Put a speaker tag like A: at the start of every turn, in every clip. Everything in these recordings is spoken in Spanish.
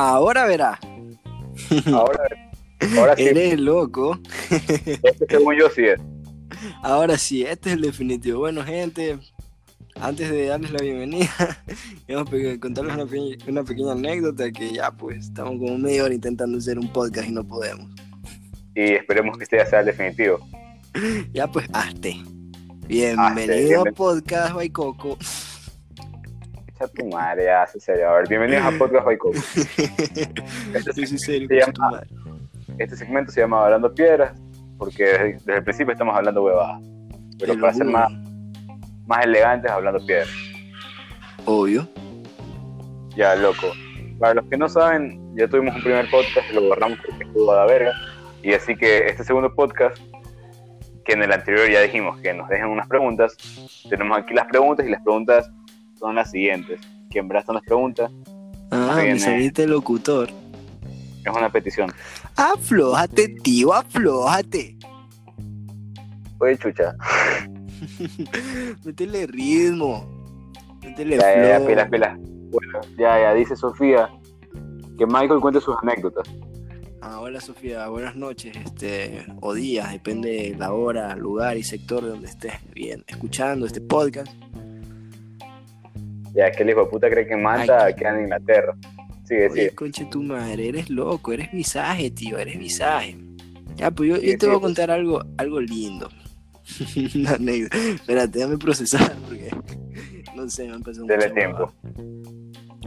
A: Ahora verá.
B: Ahora, ahora sí.
A: Eres loco.
B: Este, según yo sí es.
A: Ahora sí, este es el definitivo. Bueno, gente, antes de darles la bienvenida, vamos a contarles una, pe- una pequeña anécdota que ya pues estamos como media hora intentando hacer un podcast y no podemos.
B: Y esperemos que este ya sea el definitivo.
A: Ya pues, hazte. Bienvenido a
B: bienven-
A: Podcast Baicoco.
B: Echa tu madre, en serio. A ver, bienvenidos a Podcast Baico. Este,
A: Sí, sí, serio,
B: se llama- este segmento se llama Hablando Piedras, porque desde, desde el principio estamos hablando huevadas. Pero para ser más, más elegantes, hablando piedras.
A: Obvio.
B: Ya, loco. Para los que no saben, ya tuvimos un primer podcast lo borramos porque estuvo a la verga. Y así que este segundo podcast, que en el anterior ya dijimos que nos dejen unas preguntas, tenemos aquí las preguntas y las preguntas son las siguientes. ¿Quién verá son las preguntas?
A: Ah, me saliste locutor.
B: Es una petición.
A: Aflójate, tío, aflójate.
B: Oye, chucha.
A: Métele ritmo. Métele
B: Ya, ya. Bueno, ya, ya, dice Sofía que Michael cuente sus anécdotas.
A: Ah, hola Sofía, buenas noches, este, o días, depende de la hora, lugar y sector de donde estés bien escuchando este podcast.
B: Ya, que el hijo de puta cree que Manta
A: Ay.
B: queda en Inglaterra. Sigue,
A: Oye,
B: sigue.
A: conche tu madre, eres loco, eres visaje, tío, eres visaje. Ya, pues yo,
B: Sí,
A: yo te
B: sí,
A: voy a
B: pues.
A: contar algo, algo lindo. Una anécdota. Espérate, déjame procesar porque no sé, me han pasado muchas
B: tiempo.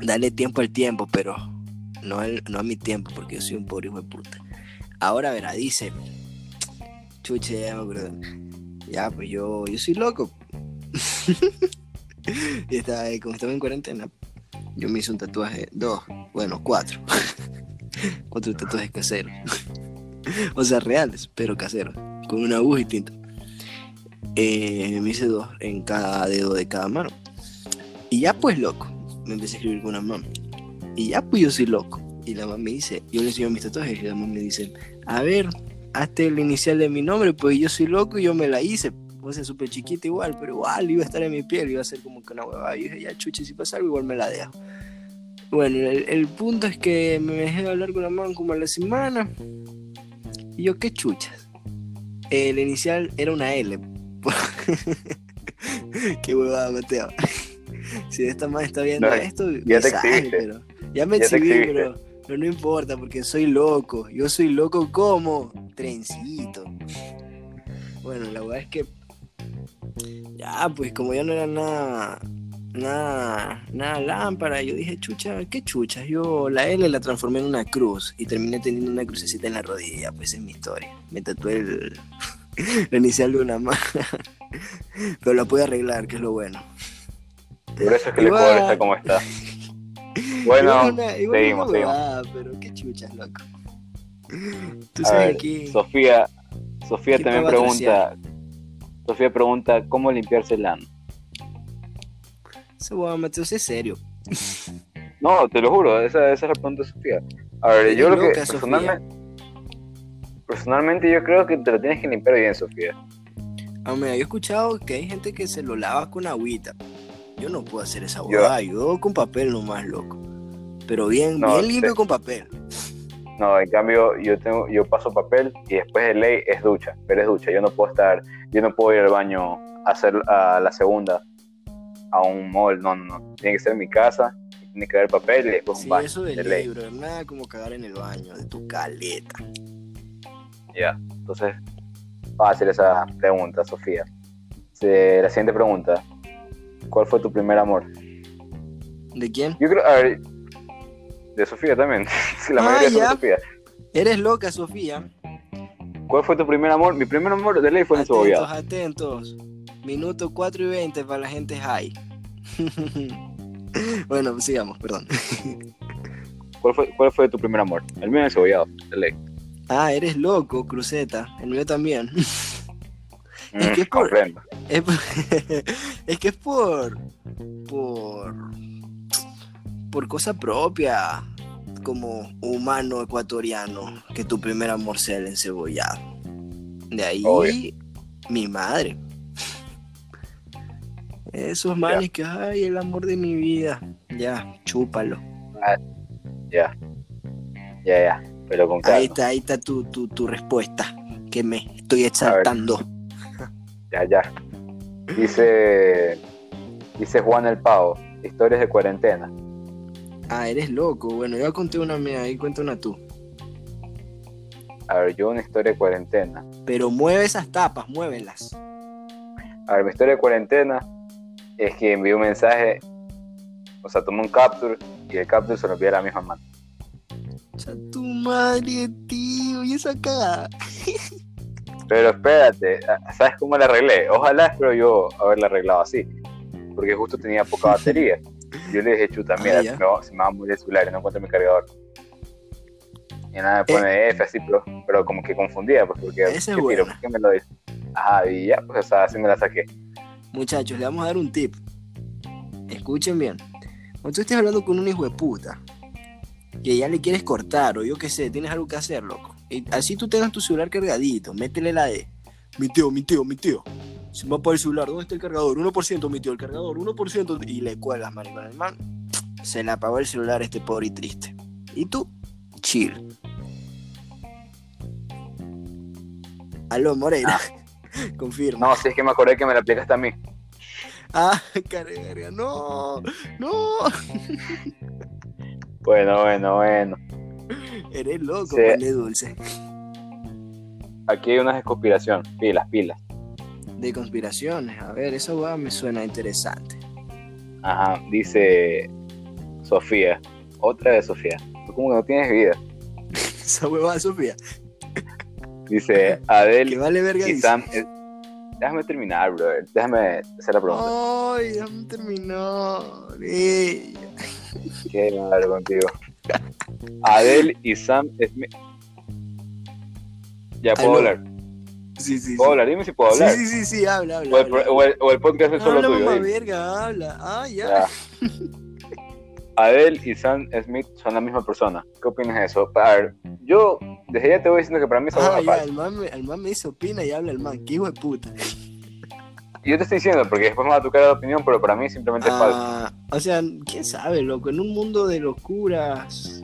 A: Dale tiempo al tiempo, pero no, al- no a mi tiempo, porque yo soy un pobre hijo de puta. Ahora verá, dice. Chuche, ya me acuerdo. Ya, pues yo, yo soy loco. y estaba, ahí, como estaba en cuarentena, yo me hice un tatuaje, dos, bueno, cuatro. cuatro tatuajes caseros. o sea, reales, pero caseros, con una aguja y tinta. Eh, me hice dos en cada dedo de cada mano. Y ya pues loco, me empecé a escribir con una mamá. Y ya pues yo soy loco. Y la mamá me dice, yo le enseño mis tatuajes y la mamá me dice, a ver, hazte el inicial de mi nombre, pues yo soy loco y yo me la hice. O sea, súper chiquita igual, pero igual iba a estar en mi piel, iba a ser como que una huevada. Y dije, ya chuche, si pasa algo igual me la dejo. Bueno, el, el punto es que me dejé de hablar con la mamá como a la semana. Y yo, qué chuchas. El inicial era una L. qué huevada, Mateo. si esta madre está viendo
B: No,
A: esto,
B: ya te exhibiste.
A: pero ya me
B: Ya
A: exhibí, pero, pero no importa porque soy loco. Yo soy loco como trencito. Bueno, la verdad es que ya, pues como ya no era nada, nada, nada lámpara, yo dije, chucha, ¿qué chucha? Yo la L la transformé en una cruz y terminé teniendo una crucecita en la rodilla, pues es mi historia. Me tatué el, la inicial de una mano, pero la pude arreglar, que es lo bueno.
B: Por eso es que el
A: Igual.
B: Ecuador está como está. Bueno,
A: Igual una- igual
B: seguimos, seguimos.
A: pero qué chuchas, loco. Tú sabes
B: ver,
A: que...
B: Sofía, Sofía
A: ¿Quién
B: también pregunta, Sofía pregunta cómo limpiarse el ano.
A: Ese huevón, Mateo, sé serio.
B: No, te lo juro, esa, esa es la pregunta de Sofía. A ver, yo creo que personalmente, personalmente yo creo que te lo tienes que limpiar bien, Sofía.
A: Ah, mira, yo he escuchado que hay gente que se lo lava con agüita. Yo no puedo hacer esa
B: Yo-
A: huevada, yo con papel nomás, loco. Pero bien,
B: No,
A: bien limpio
B: te-
A: con papel.
B: No, en cambio yo tengo, yo paso papel y después de ley es ducha, pero es ducha. Yo no puedo estar, yo no puedo ir al baño a hacer a la segunda a un mall, no, no, no. Tiene que ser en mi casa, tiene que haber papel y después
A: Sí,
B: un baño.
A: eso de
B: de
A: ley,
B: ley.
A: bro. Nada como cagar en el baño, de tu caleta.
B: Ya, entonces, fácil esa pregunta, Sofía. La siguiente pregunta, ¿cuál fue tu primer amor?
A: ¿De quién?
B: Yo creo, a ver, de Sofía también, la
A: Ah,
B: mayoría son de
A: ya.
B: Sofía.
A: Eres loca, Sofía.
B: ¿Cuál fue tu primer amor? Mi primer amor de ley fue en
A: Atentos,
B: Cebollado.
A: atentos. Minuto 4 y 20 para la gente high. bueno, sigamos, perdón.
B: ¿Cuál fue, ¿Cuál fue tu primer amor? El mío en Cebollado, de ley.
A: Ah, eres loco, cruceta. El mío también. Es
B: Mm,
A: que es por-. Es, por- es que es por. por. Por cosa propia. Como humano ecuatoriano. Que tu primer amor sea el encebollado. De ahí.
B: Obvio.
A: mi madre. Esos manes que, ay, el amor de mi vida. Ya, chúpalo.
B: Ya. Ya, ya, pero con
A: Ahí
B: calma.
A: está, ahí está tu, tu, tu respuesta, que me estoy exaltando.
B: Ya, ya. Dice, dice Juan el Pavo, historias de cuarentena.
A: Ah, eres loco. Bueno, yo conté una mía, ahí cuenta una tú.
B: A ver, yo una historia de cuarentena.
A: Pero mueve esas tapas, muévelas.
B: A ver, mi historia de cuarentena es que envié un mensaje, o sea, tomé un capture y el capture se lo envié a la misma mano.
A: Ya tu madre, tío, y esa cagada.
B: Pero espérate, ¿sabes cómo la arreglé? Ojalá espero yo haberla arreglado así, porque justo tenía poca batería. Yo le dije, chuta, mira,
A: Ah,
B: me va, me va a morir el celular y no encuentro mi cargador. Y nada, me pone F así, pero, pero como que confundía, pues, porque
A: Eh.
B: ¿qué tiro? ¿Por qué me lo dice? Ajá, y ya, pues, o sea, así me la saqué.
A: Muchachos, le vamos a dar un tip. Escuchen bien. Cuando tú estés hablando con un hijo de puta, que ya le quieres cortar, o yo qué sé, tienes algo que hacer, loco. Y así tú tengas tu celular cargadito, métele la de. Mi tío, mi tío, mi tío. Se me va para el celular, ¿dónde está el cargador? 1% mi tío, el cargador, 1%. Y le cuelgas, maricón. El man se le apagó el celular este pobre y triste. Y tú, chill. Aló, Moreira. Confirma.
B: No, si es que me acordé que me la aplicaste a mí.
A: Ah, verga. No, no.
B: Bueno, bueno, bueno.
A: Eres loco,
B: Sí.
A: dulce.
B: Aquí hay una conspiración. Pilas, pilas.
A: De conspiraciones. A ver, esa hueá me suena interesante.
B: Ajá, dice Sofía. Otra de Sofía. Tú como que no tienes vida.
A: Esa huevada, Sofía.
B: Dice
A: Que
B: Adel
A: vale verga.
B: y
A: dice.
B: Sam. eh, Déjame terminar, brother. Déjame hacer la pregunta.
A: Ay, déjame terminar. Ey.
B: Qué madre contigo. Adel y Sam Smith. Ya puedo
A: Aló.
B: hablar.
A: Sí, sí.
B: ¿Puedo hablar? Dime si puedo hablar.
A: Sí, sí, sí, sí, habla, habla.
B: O, el,
A: habla.
B: o el- o el podcast es solo
A: Habla,
B: tuyo.
A: mamá verga, habla. Ah, ya.
B: Ya. Adele y Sam Smith son la misma persona. ¿Qué opinas de eso? A ver, yo desde ya te voy diciendo que para mí son
A: Ah, ya, el man, me, el man me dice opina y habla el man. Qué hijo de puta.
B: Yo te estoy diciendo porque después me va a tocar la opinión, pero para mí simplemente es falso.
A: Ah, o sea, quién sabe, loco. En un mundo de locuras,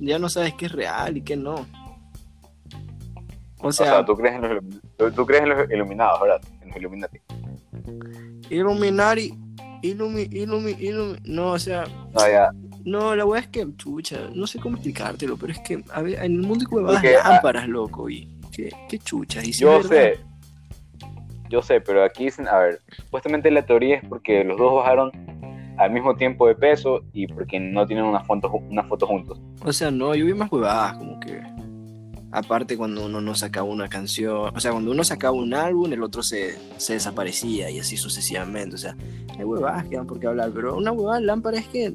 A: ya no sabes qué es real y qué no. O
B: O
A: sea,
B: tú crees en los, tú, crees en los iluminados, ¿verdad? En los Illuminati.
A: Illuminati, Illumi, Illumi, Illumi. No, o sea,
B: No, ya.
A: no, la weá es que, chucha, no sé cómo explicártelo, pero es que a ver, en el mundo hay huevadas
B: Porque, ah,
A: lámparas, loco. Y qué, qué chuchas. Y
B: Yo
A: verdad,
B: sé. Yo sé, pero aquí dicen, a ver, supuestamente la teoría es porque los dos bajaron al mismo tiempo de peso y porque no tienen una foto, una foto juntos.
A: O sea, no, yo vi más huevadas, como que. Aparte, cuando uno no sacaba una canción, o sea, cuando uno sacaba un álbum, el otro se, se desaparecía y así sucesivamente. O sea, hay huevadas que dan por qué hablar, pero una huevada lámpara es que.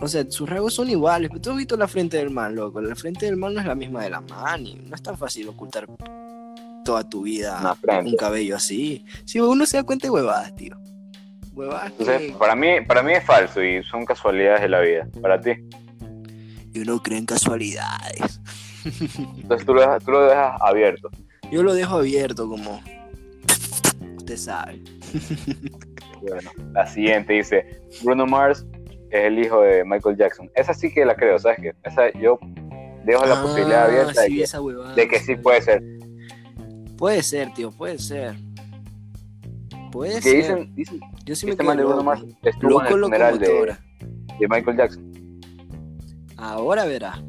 A: O sea, sus rasgos son iguales, pero tú has visto la frente del man, loco. La frente del man no es la misma de la man y no es tan fácil ocultar toda tu vida un cabello así. Si uno se da cuenta de huevadas, tío. Huevadas
B: Entonces,
A: que.
B: para mí, para mí es falso y son casualidades de la vida. Para ti.
A: Y uno cree en casualidades.
B: Entonces tú lo dejas, tú lo dejas abierto.
A: Yo lo dejo abierto como... Usted sabe.
B: Bueno, la siguiente dice, Bruno Mars es el hijo de Michael Jackson. Esa sí que la creo, ¿sabes qué? Esa yo dejo la
A: Ah,
B: posibilidad abierta de, que,
A: esa huevada,
B: de que sí puede ser.
A: Puede ser, tío, puede ser. Puede
B: Que
A: ser.
B: dicen, dicen
A: Yo sí me
B: este man de Bruno. Mars estuvo en el funeral de Michael Jackson.
A: Ahora verá.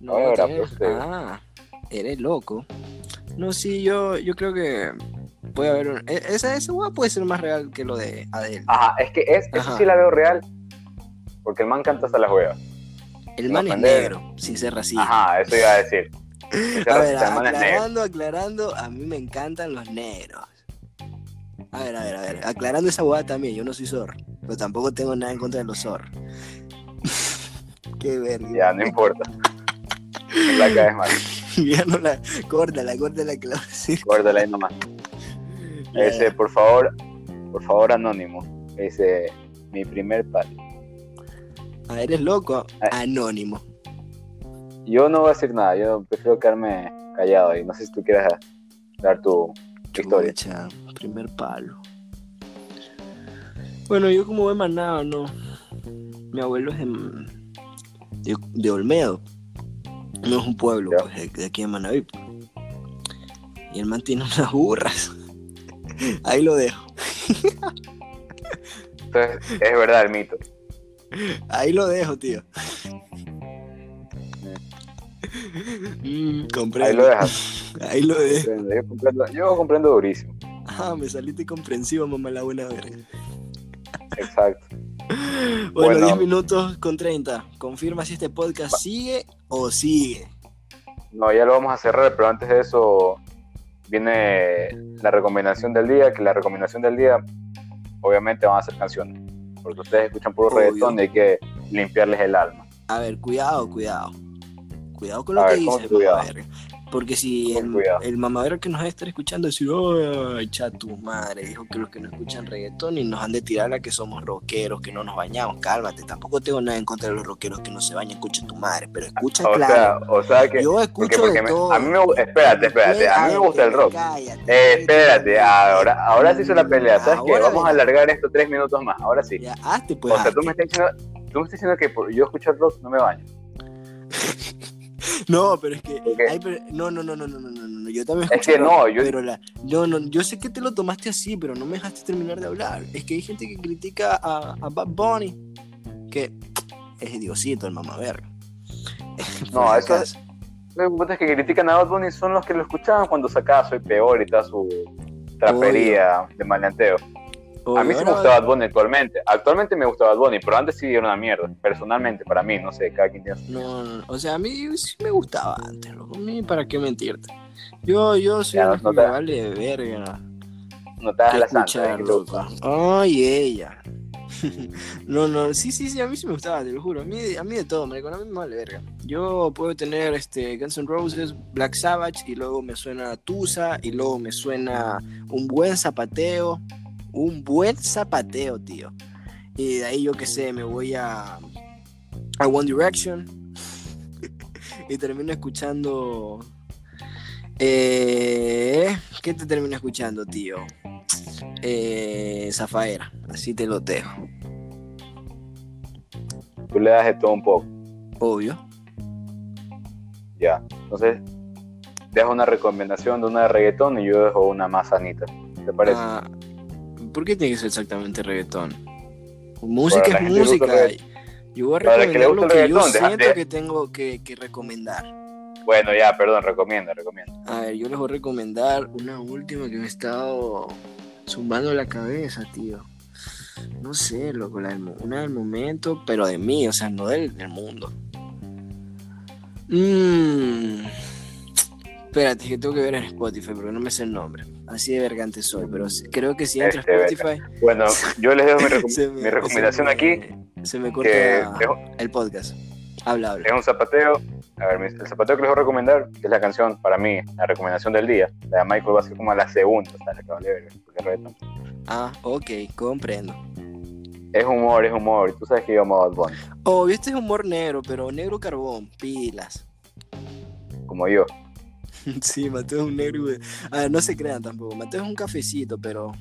A: No,
B: Ahora verá,
A: tiene-
B: pues.
A: Ah, eres loco. No, sí, yo, yo creo que puede haber un... e- Esa, esa hueá puede ser más real que lo de Adele.
B: Ajá, es que es, eso sí la veo real. Porque el man canta hasta las huevas.
A: El man es negro, sin ser racista.
B: Ajá, eso iba a decir.
A: A ver, aclarando, aclarando, a mí me encantan los negros. A ver, a ver, a ver, aclarando esa hueá también, yo no soy zorro, pero tampoco tengo nada en contra de los zorros. Qué verga.
B: Ya, no importa. La caes mal.
A: Ya no la, córtala, córtala que la voy a decir.
B: Guárdala ahí nomás.
A: Ya.
B: por favor, por favor, anónimo. Dice, mi primer palo.
A: Ah, eres loco,
B: Ah.
A: anónimo.
B: Yo no voy a decir nada, yo prefiero quedarme callado y no sé si tú quieres dar tu, tu historia.
A: Primer palo. Bueno, yo como he manado, no. Mi abuelo es de, de, de Olmedo. No es un pueblo, pues, de, de aquí en Manaví. Y el man tiene unas burras. Ahí lo dejo.
B: Entonces, es verdad el mito.
A: Ahí lo dejo, tío. Mm, comprendo.
B: Ahí lo dejas.
A: Ahí lo dejo.
B: Yo comprendo, yo comprendo durísimo.
A: Ah, me saliste comprensivo, mamá, la buena verga.
B: Exacto.
A: Bueno,
B: Bueno.
A: 10 minutos con 30. Confirma si este podcast sigue o sigue.
B: No, ya lo vamos a cerrar, pero antes de eso viene la recomendación del día, que la recomendación del día obviamente van a ser canciones, porque ustedes escuchan puro reggaetón y hay que limpiarles el alma.
A: A ver, cuidado, cuidado. Cuidado con lo
B: A
A: que
B: ver, ¿cómo
A: dices. Porque si
B: ¿Cómo
A: el, mamadero que nos va a estar escuchando decir, ay, tu madre, dijo que los que no escuchan reggaetón y nos han de tirar a que somos rockeros, que no nos bañamos, cálmate, tampoco tengo nada en contra de los rockeros que no se bañan, escucha tu madre, pero escucha
B: O
A: claro.
B: sea, o sea que
A: Yo
B: porque,
A: escucho
B: porque
A: de
B: me-
A: todo.
B: a mí me espérate, espérate, a mí me gusta el rock.
A: Cállate,
B: Eh, espérate, ahora, ahora se hizo la pelea, ¿sabes qué? Vamos a alargar esto tres minutos más, ahora sí.
A: Ya, hazte pues.
B: O sea, tú
A: hazte.
B: me estás diciendo, tú me estás diciendo que por yo escucho el rock no me baño.
A: No, pero es que. Ay, pero, no, no, no, no, no, no, no, Yo también.
B: Es que no, yo.
A: Pero la, no, no, yo sé que te lo tomaste así, pero no me dejaste terminar de hablar. Es que hay gente que critica a, a Bad Bunny, que es Diosito, el mamá verga.
B: No, eso es. Que critican a Bad Bunny son los que lo escuchaban cuando sacaba Soy Peor y toda su trapería de maleanteo. A mí sí me gusta Bad Bunny actualmente. Actualmente me gusta Bad Bunny, pero antes sí era una mierda. Personalmente, para mí, no sé, cada quien tiene.
A: No, no, no, o sea, a mí sí me gustaba antes, loco. A mí, ¿para qué mentirte? Yo, yo soy
B: Ya,
A: una
B: no
A: que
B: te-
A: me vale verga.
B: No te
A: que
B: la santa.
A: Ay, ella. no, no, sí, sí, sí, a mí sí me gustaba, te lo juro. A mí, a mí de todo, marico, a mí me vale verga. Yo puedo tener este Guns N' Roses, Black Sabbath, y luego me suena Tusa, y luego me suena un buen zapateo. Un buen zapateo, tío. Y de ahí yo qué sé, me voy a, a One Direction. y termino escuchando. Eh, ¿Qué te termino escuchando, tío? Eh, Zafaera, así te lo dejo.
B: Tú le das de todo un poco,
A: Obvio.
B: ya. Entonces, dejo una recomendación de una de reggaetón y yo dejo una más sanita. ¿Te parece?
A: Ah, ¿Por qué tiene que ser exactamente reggaetón? Música
B: Para la
A: es música. Yo voy a recomendar lo que yo siento
B: de-
A: que tengo que, que recomendar.
B: Bueno, ya, perdón, recomienda, recomienda.
A: A ver, yo les voy a recomendar una última que me ha estado zumbando la cabeza, tío. No sé, loco, la del una del momento, pero de mí, o sea, no del, del mundo. Mmm. Espérate, que tengo que ver en Spotify porque no me sé el nombre. Así de vergante soy, pero creo que si entra
B: Este, verga.
A: Spotify.
B: Bueno, yo les dejo mi, recom-
A: se me-
B: mi recomendación
A: se me-
B: aquí,
A: Se me corta el podcast. Habla, habla.
B: es un zapateo. A ver, el zapateo que les voy a recomendar es la canción, para mí, la recomendación del día. La de Michael va a ser como la segunda, o sea, la que vale verga.
A: Ah, ok, comprendo.
B: Es humor, es humor. Tú sabes que yo amo a Bad Bunny,
A: Obvio, este es humor negro, pero negro carbón, pilas.
B: como yo.
A: Sí, Mateo es un negro. güey. A ver, no se crean tampoco. Mateo es un cafecito, pero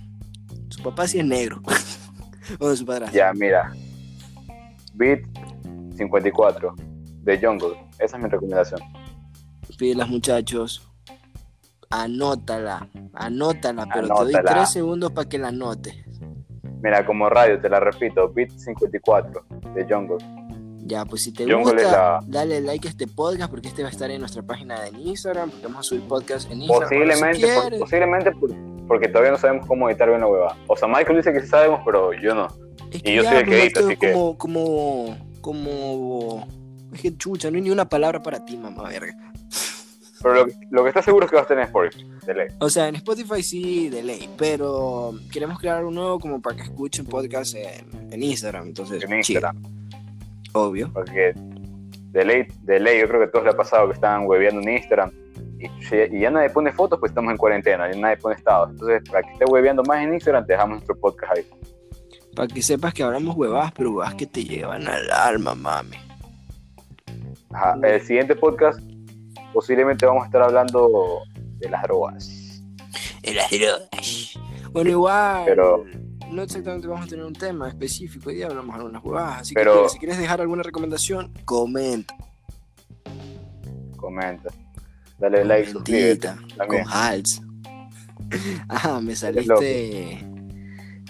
A: su papá sí es negro. o su padrastro.
B: Ya, mira. Beat 54 de Jungle. Esa es mi recomendación.
A: Pilas, muchachos. Anótala, anótala, pero te doy tres segundos para que la anotes.
B: Mira, como radio, te la repito. Beat 54 de Jungle.
A: Ya, pues si te
B: Jungle
A: gusta,
B: la-
A: dale like a este podcast porque este va a estar en nuestra página de Instagram, porque vamos a subir podcast en Instagram.
B: Posiblemente,
A: Si
B: por-
A: quieres.
B: posiblemente por- porque todavía no sabemos cómo editar bien la hueva. O sea, Michael dice que sí sabemos, pero yo no.
A: Es
B: Y yo
A: ya,
B: soy el que
A: pues,
B: edita, así que-
A: como, como, como, es que chucha, no hay ni una palabra para ti, mamá verga.
B: Pero lo, lo que está seguro es que va a estar en Spotify. de ley.
A: O sea, en Spotify sí, de ley, pero queremos crear un nuevo como para que escuchen podcast en, en Instagram, entonces,
B: En Instagram.
A: chill, obvio.
B: Porque de ley, de ley, yo creo que a todos les ha pasado que están hueveando en Instagram. Y, y ya nadie pone fotos, pues estamos en cuarentena, y nadie pone estados. Entonces, para que esté hueveando más en Instagram, te dejamos nuestro podcast ahí.
A: Para que sepas que hablamos huevadas, pero huevadas que te llevan al alma, mami.
B: Ajá, El siguiente podcast, posiblemente vamos a estar hablando de las drogas.
A: En las drogas. Bueno, igual.
B: Pero-
A: no exactamente vamos a tener un tema específico, hoy día hablamos algunas huevadas, así
B: Pero-
A: que si quieres dejar alguna recomendación, comenta.
B: Comenta. Dale like, suscríbete.
A: Con. Hals. Ajá, me saliste.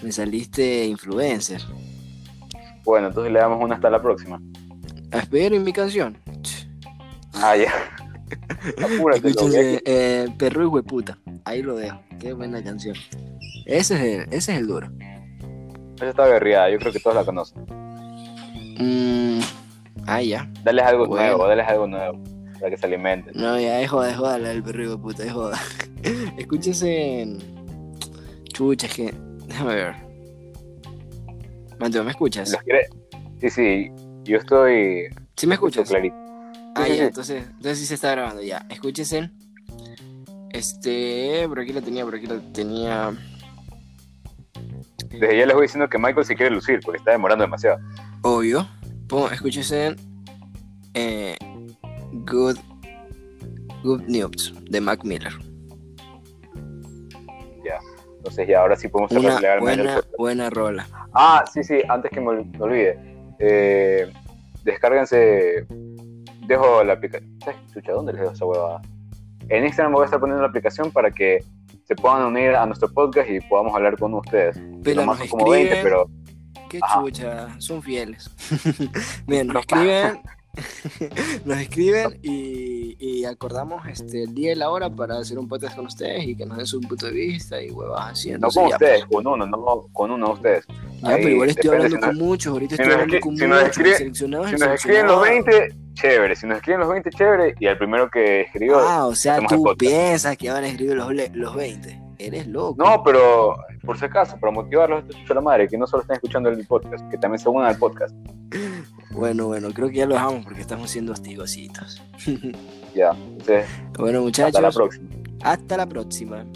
A: Me saliste influencer.
B: Bueno, entonces le damos una hasta la próxima.
A: Espero en mi canción.
B: Ah, ya. Apúrate,
A: Escúchense, eh, Perro y Hueputa. Ahí lo dejo. Qué buena canción. Ese es el, ese es el duro.
B: Esa está berriada, yo creo que todos la conocen.
A: Mm, ah, ya.
B: Dale algo
A: Bueno.
B: nuevo, dale algo nuevo. Para que se alimenten.
A: No, ya es joda, es joda la del perro y Hueputa, es joda. Escúchense. en- Chucha, es que. Déjame ver. Mateo, ¿me escuchas?
B: Sí, sí, yo estoy.
A: ¿Sí me escuchas?
B: clarito.
A: Ah, ya, entonces, entonces sí se está grabando, ya. Escúchense. Este, por aquí lo tenía, por aquí lo tenía.
B: Desde ya les voy diciendo que Michael se quiere lucir porque está demorando demasiado.
A: Obvio. Pon, escúchense. Eh, Good, Good News de Mac Miller.
B: Entonces ya ahora sí podemos
A: Una buena, buena rola.
B: Ah, sí, sí, antes que me, ol- me olvide. Eh, descárguense. Dejo la aplicación. Chucha, ¿dónde les dejo esa huevada? En Instagram voy a estar poniendo la aplicación para que se puedan unir a nuestro podcast y podamos hablar con ustedes. Nomás
A: nos
B: como 20,
A: escriben.
B: pero
A: Qué
B: Ajá.
A: chucha, son fieles. Bien, nos
B: No.
A: escriben. nos escriben y, y acordamos este, el día y la hora para hacer un podcast con ustedes y que nos den su punto de vista y huevas así.
B: no con
A: ya,
B: ustedes, con uno, no con uno de ustedes.
A: Ya,
B: Ahí
A: pero igual estoy hablando con muchos, ahorita estoy hablando con
B: si
A: muchos,
B: escribe-
A: seleccionados
B: Si nos escriben los
A: seleccionados.
B: 20, chévere. Si nos escriben los 20, chévere. Y el primero que escribió.
A: Ah, o sea, tú piensas que van a escribir los, los 20. Eres loco.
B: No, pero por si acaso, para motivarlos a la madre, que no solo estén escuchando el podcast, que también se unan al podcast.
A: Bueno, bueno, creo que ya lo dejamos porque estamos siendo hostigositos.
B: Ya, entonces,
A: bueno, muchachos,
B: hasta la próxima.
A: hasta la próxima.